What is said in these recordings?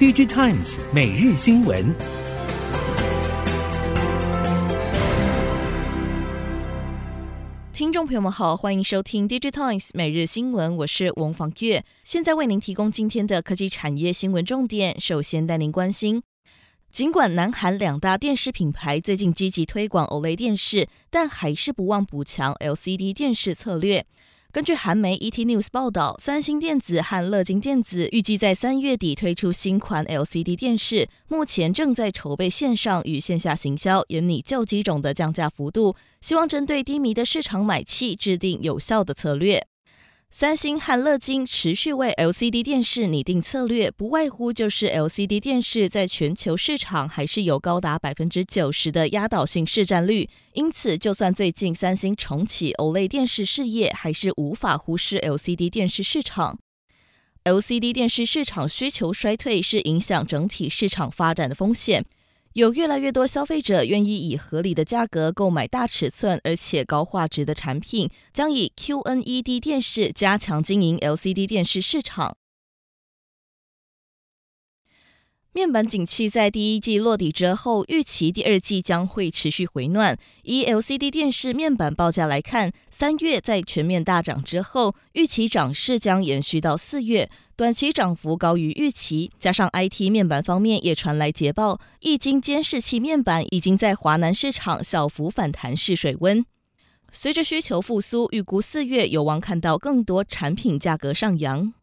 DigiTimes 每日新闻。听众朋友们好，欢迎收听 DigiTimes 每日新闻，我是王方月，现在为您提供今天的科技产业新闻重点。首先带您关心。尽管南韩两大电视品牌最近积极推广 OLED 电视，但还是不忘补强 LCD 电视策略。根据韩媒 ET News 报道，三星电子和乐金电子预计在三月底推出新款 LCD 电视，目前正在筹备线上与线下行销，以拟旧机种的降价幅度，希望针对低迷的市场买气，制定有效的策略。三星和乐金持续为 LCD 电视拟定策略，不外乎就是 LCD 电视在全球市场还是有高达百分之九十的压倒性市占率。因此，就算最近三星重启 OLED 电视事业，还是无法忽视 LCD 电视市场。LCD 电视市场需求衰退是影响整体市场发展的风险。有越来越多消费者愿意以合理的价格购买大尺寸而且高画质的产品，将以 QNED 电视加强经营 LCD 电视市场。面板景气在第一季落底之后，预期第二季将会持续回暖。以 LCD 电视面板报价来看，三月在全面大涨之后，预期涨势将延续到四月，短期涨幅高于预期。加上 IT 面板方面也传来捷报，液晶监视器面板已经在华南市场小幅反弹试水温。随着需求复苏，预估四月有望看到更多产品价格上扬。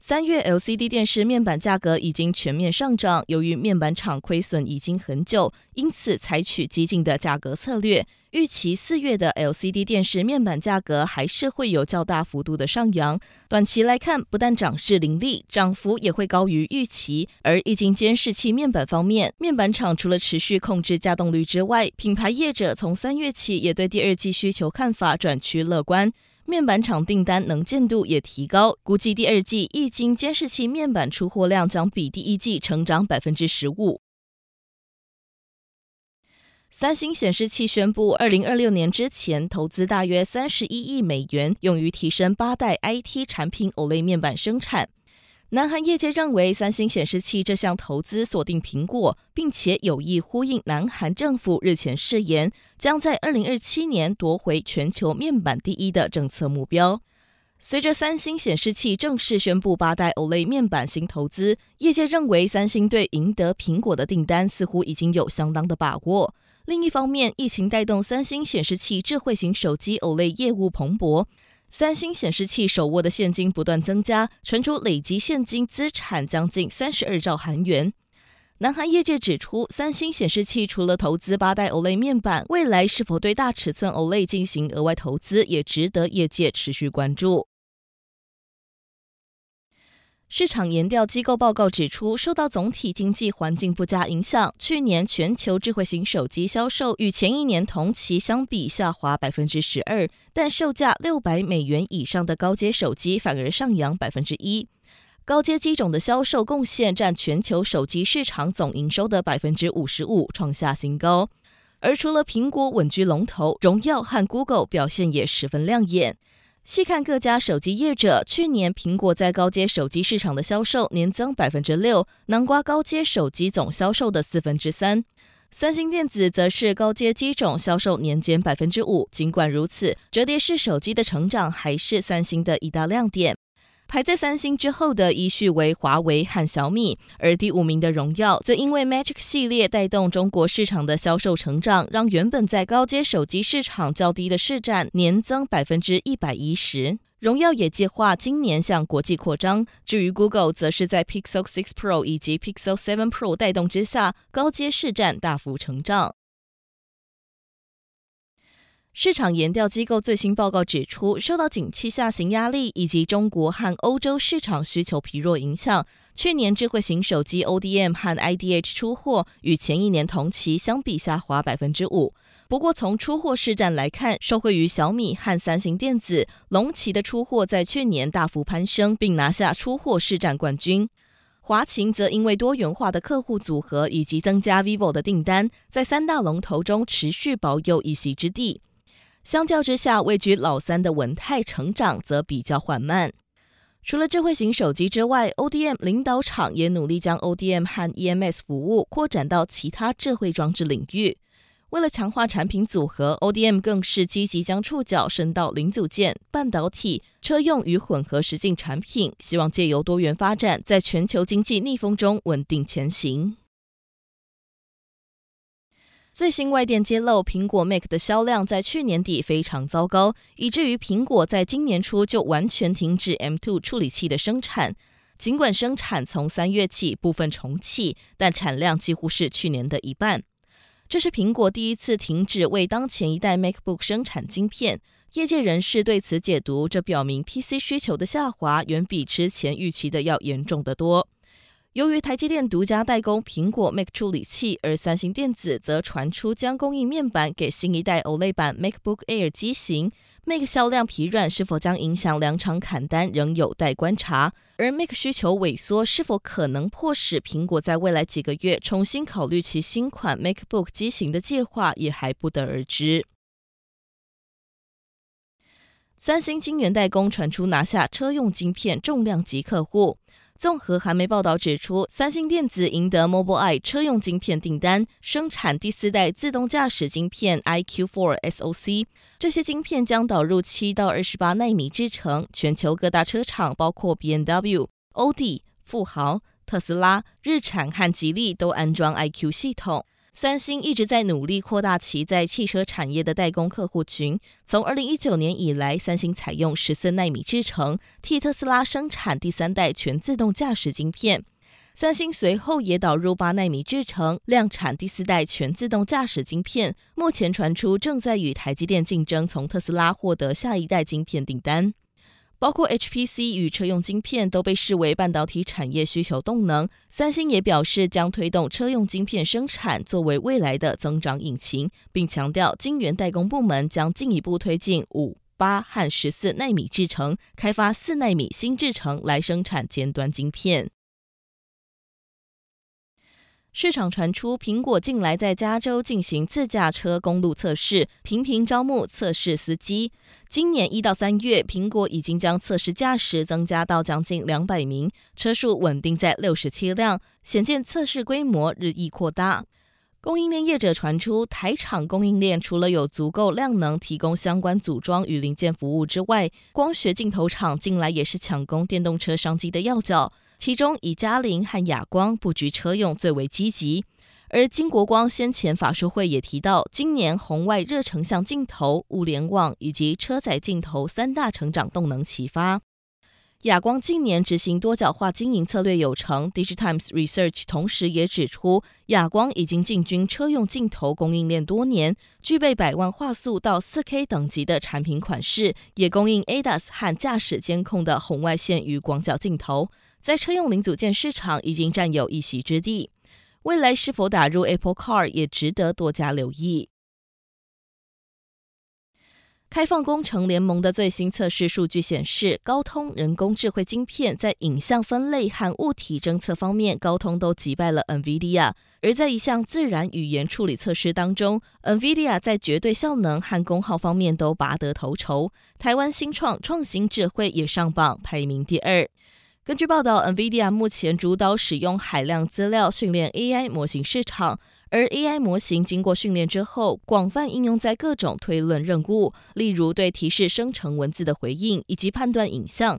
三月 LCD 电视面板价格已经全面上涨，由于面板厂亏损已经很久，因此采取激进的价格策略。预期四月的 LCD 电视面板价格还是会有较大幅度的上扬。短期来看，不但涨势凌厉，涨幅也会高于预期。而液晶监视器面板方面，面板厂除了持续控制稼动率之外，品牌业者从三月起也对第二季需求看法转趋乐观。面板厂订单能见度也提高，估计第二季液晶监视器面板出货量将比第一季成长百分之十五。三星显示器宣布，二零二六年之前投资大约三十一亿美元，用于提升八代 IT 产品 OLED 面板生产。南韩业界认为，三星显示器这项投资锁定苹果，并且有意呼应南韩政府日前誓言，将在二零二七年夺回全球面板第一的政策目标。随着三星显示器正式宣布八代 OLED 面板新投资，业界认为三星对赢得苹果的订单似乎已经有相当的把握。另一方面，疫情带动三星显示器智慧型手机 OLED 业务蓬勃。三星显示器手握的现金不断增加，传出累积现金资产将近三十二兆韩元。南韩业界指出，三星显示器除了投资八代 OLED 面板，未来是否对大尺寸 OLED 进行额外投资，也值得业界持续关注。市场研调机构报告指出，受到总体经济环境不佳影响，去年全球智慧型手机销售与前一年同期相比下滑百分之十二，但售价六百美元以上的高阶手机反而上扬百分之一。高阶机种的销售贡献占全球手机市场总营收的百分之五十五，创下新高。而除了苹果稳居龙头，荣耀和 Google 表现也十分亮眼。细看各家手机业者，去年苹果在高阶手机市场的销售年增百分之六，囊括高阶手机总销售的四分之三。三星电子则是高阶机种销售年减百分之五。尽管如此，折叠式手机的成长还是三星的一大亮点。排在三星之后的依序为华为和小米，而第五名的荣耀则因为 Magic 系列带动中国市场的销售成长，让原本在高阶手机市场较低的市占年增百分之一百一十。荣耀也计划今年向国际扩张。至于 Google，则是在 Pixel 6 Pro 以及 Pixel 7 Pro 带动之下，高阶市占大幅成长。市场研调机构最新报告指出，受到景气下行压力以及中国和欧洲市场需求疲弱影响，去年智慧型手机 ODM 和 IDH 出货与前一年同期相比下滑百分之五。不过，从出货市占来看，受惠于小米和三星电子、龙旗的出货在去年大幅攀升，并拿下出货市占冠军。华擎则因为多元化的客户组合以及增加 vivo 的订单，在三大龙头中持续保有一席之地。相较之下，位居老三的文泰成长则比较缓慢。除了智慧型手机之外，ODM 领导厂也努力将 ODM 和 EMS 服务扩展到其他智慧装置领域。为了强化产品组合，ODM 更是积极将触角伸到零组件、半导体、车用与混合实境产品，希望借由多元发展，在全球经济逆风中稳定前行。最新外电揭露，苹果 Mac 的销量在去年底非常糟糕，以至于苹果在今年初就完全停止 M2 处理器的生产。尽管生产从三月起部分重启，但产量几乎是去年的一半。这是苹果第一次停止为当前一代 MacBook 生产晶片。业界人士对此解读，这表明 PC 需求的下滑远比之前预期的要严重得多。由于台积电独家代工苹果 Mac 处理器，而三星电子则传出将供应面板给新一代 OLED 版 MacBook Air 机型，Mac 销量疲软是否将影响两厂砍单仍有待观察。而 Mac 需求萎缩是否可能迫使苹果在未来几个月重新考虑其新款 MacBook 机型的计划，也还不得而知。三星晶圆代工传出拿下车用晶片重量级客户。综合韩媒报道指出，三星电子赢得 Mobileye 车用晶片订单，生产第四代自动驾驶晶片 EyeQ4 SoC。这些晶片将导入七到二十八纳米制程，全球各大车厂，包括 BMW、欧迪、富豪、特斯拉、日产和吉利都安装 IQ 系统。三星一直在努力扩大其在汽车产业的代工客户群。从二零一九年以来，三星采用十四纳米制程，替特斯拉生产第三代全自动驾驶晶片。三星随后也导入八纳米制程，量产第四代全自动驾驶晶片。目前传出正在与台积电竞争，从特斯拉获得下一代晶片订单。包括 HPC 与车用晶片都被视为半导体产业需求动能。三星也表示将推动车用晶片生产作为未来的增长引擎，并强调晶圆代工部门将进一步推进五、八和十四纳米制程，开发四纳米新制程来生产尖端晶片。市场传出，苹果近来在加州进行自驾车公路测试，频频招募测试司机。今年一到三月，苹果已经将测试驾驶增加到将近两百名，车数稳定在六十七辆，显见测试规模日益扩大。供应链业者传出，台厂供应链除了有足够量能提供相关组装与零件服务之外，光学镜头厂近来也是抢攻电动车商机的要角。其中以佳凌和亚光布局车用最为积极，而金国光先前法说会也提到，今年红外热成像镜头、物联网以及车载镜头三大成长动能齐发。亚光近年执行多角化经营策略有成，Digitimes Research 同时也指出，亚光已经进军车用镜头供应链多年，具备百万画素到四 K 等级的产品款式，也供应 ADAS 和驾驶监控的红外线与广角镜头。在车用零组件市场已经占有一席之地，未来是否打入 Apple Car 也值得多加留意。开放工程联盟的最新测试数据显示，高通人工智慧晶片在影像分类和物体侦测方面，高通都击败了 NVIDIA。而在一项自然语言处理测试当中，NVIDIA 在绝对效能和功耗方面都拔得头筹。台湾新创创新智慧也上榜，排名第二。根据报道，NVIDIA 目前主导使用海量资料训练 AI 模型市场，而 AI 模型经过训练之后，广泛应用在各种推论任务，例如对提示生成文字的回应以及判断影像。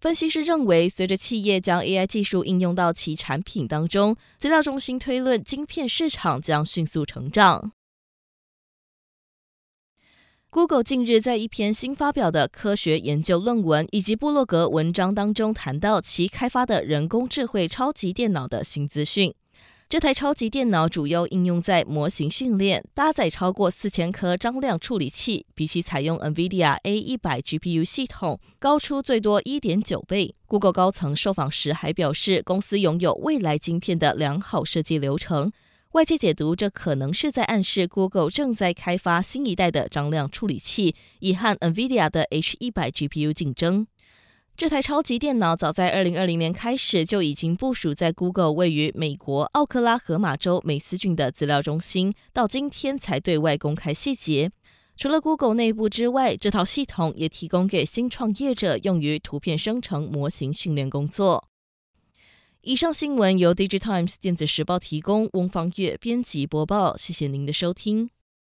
分析师认为，随着企业将 AI 技术应用到其产品当中，资料中心推论晶片市场将迅速成长。Google 近日在一篇新发表的科学研究论文以及部落格文章当中谈到其开发的人工智慧超级电脑的新资讯。这台超级电脑主要应用在模型训练，搭载超过四千颗张量处理器，比起采用 NVIDIA A100 GPU 系统高出最多一点九倍。Google 高层受访时还表示，公司拥有未来晶片的良好设计流程。外界解读，这可能是在暗示 Google 正在开发新一代的张量处理器，以和 NVIDIA 的 H100 GPU 竞争。这台超级电脑早在2020年开始就已经部署在 Google 位于美国奥克拉荷马州梅斯郡的资料中心，到今天才对外公开细节。除了 Google 内部之外，这套系统也提供给新创业者用于图片生成模型训练工作。以上新闻由 DigiTimes 电子时报提供，翁方月编辑播报。谢谢您的收听。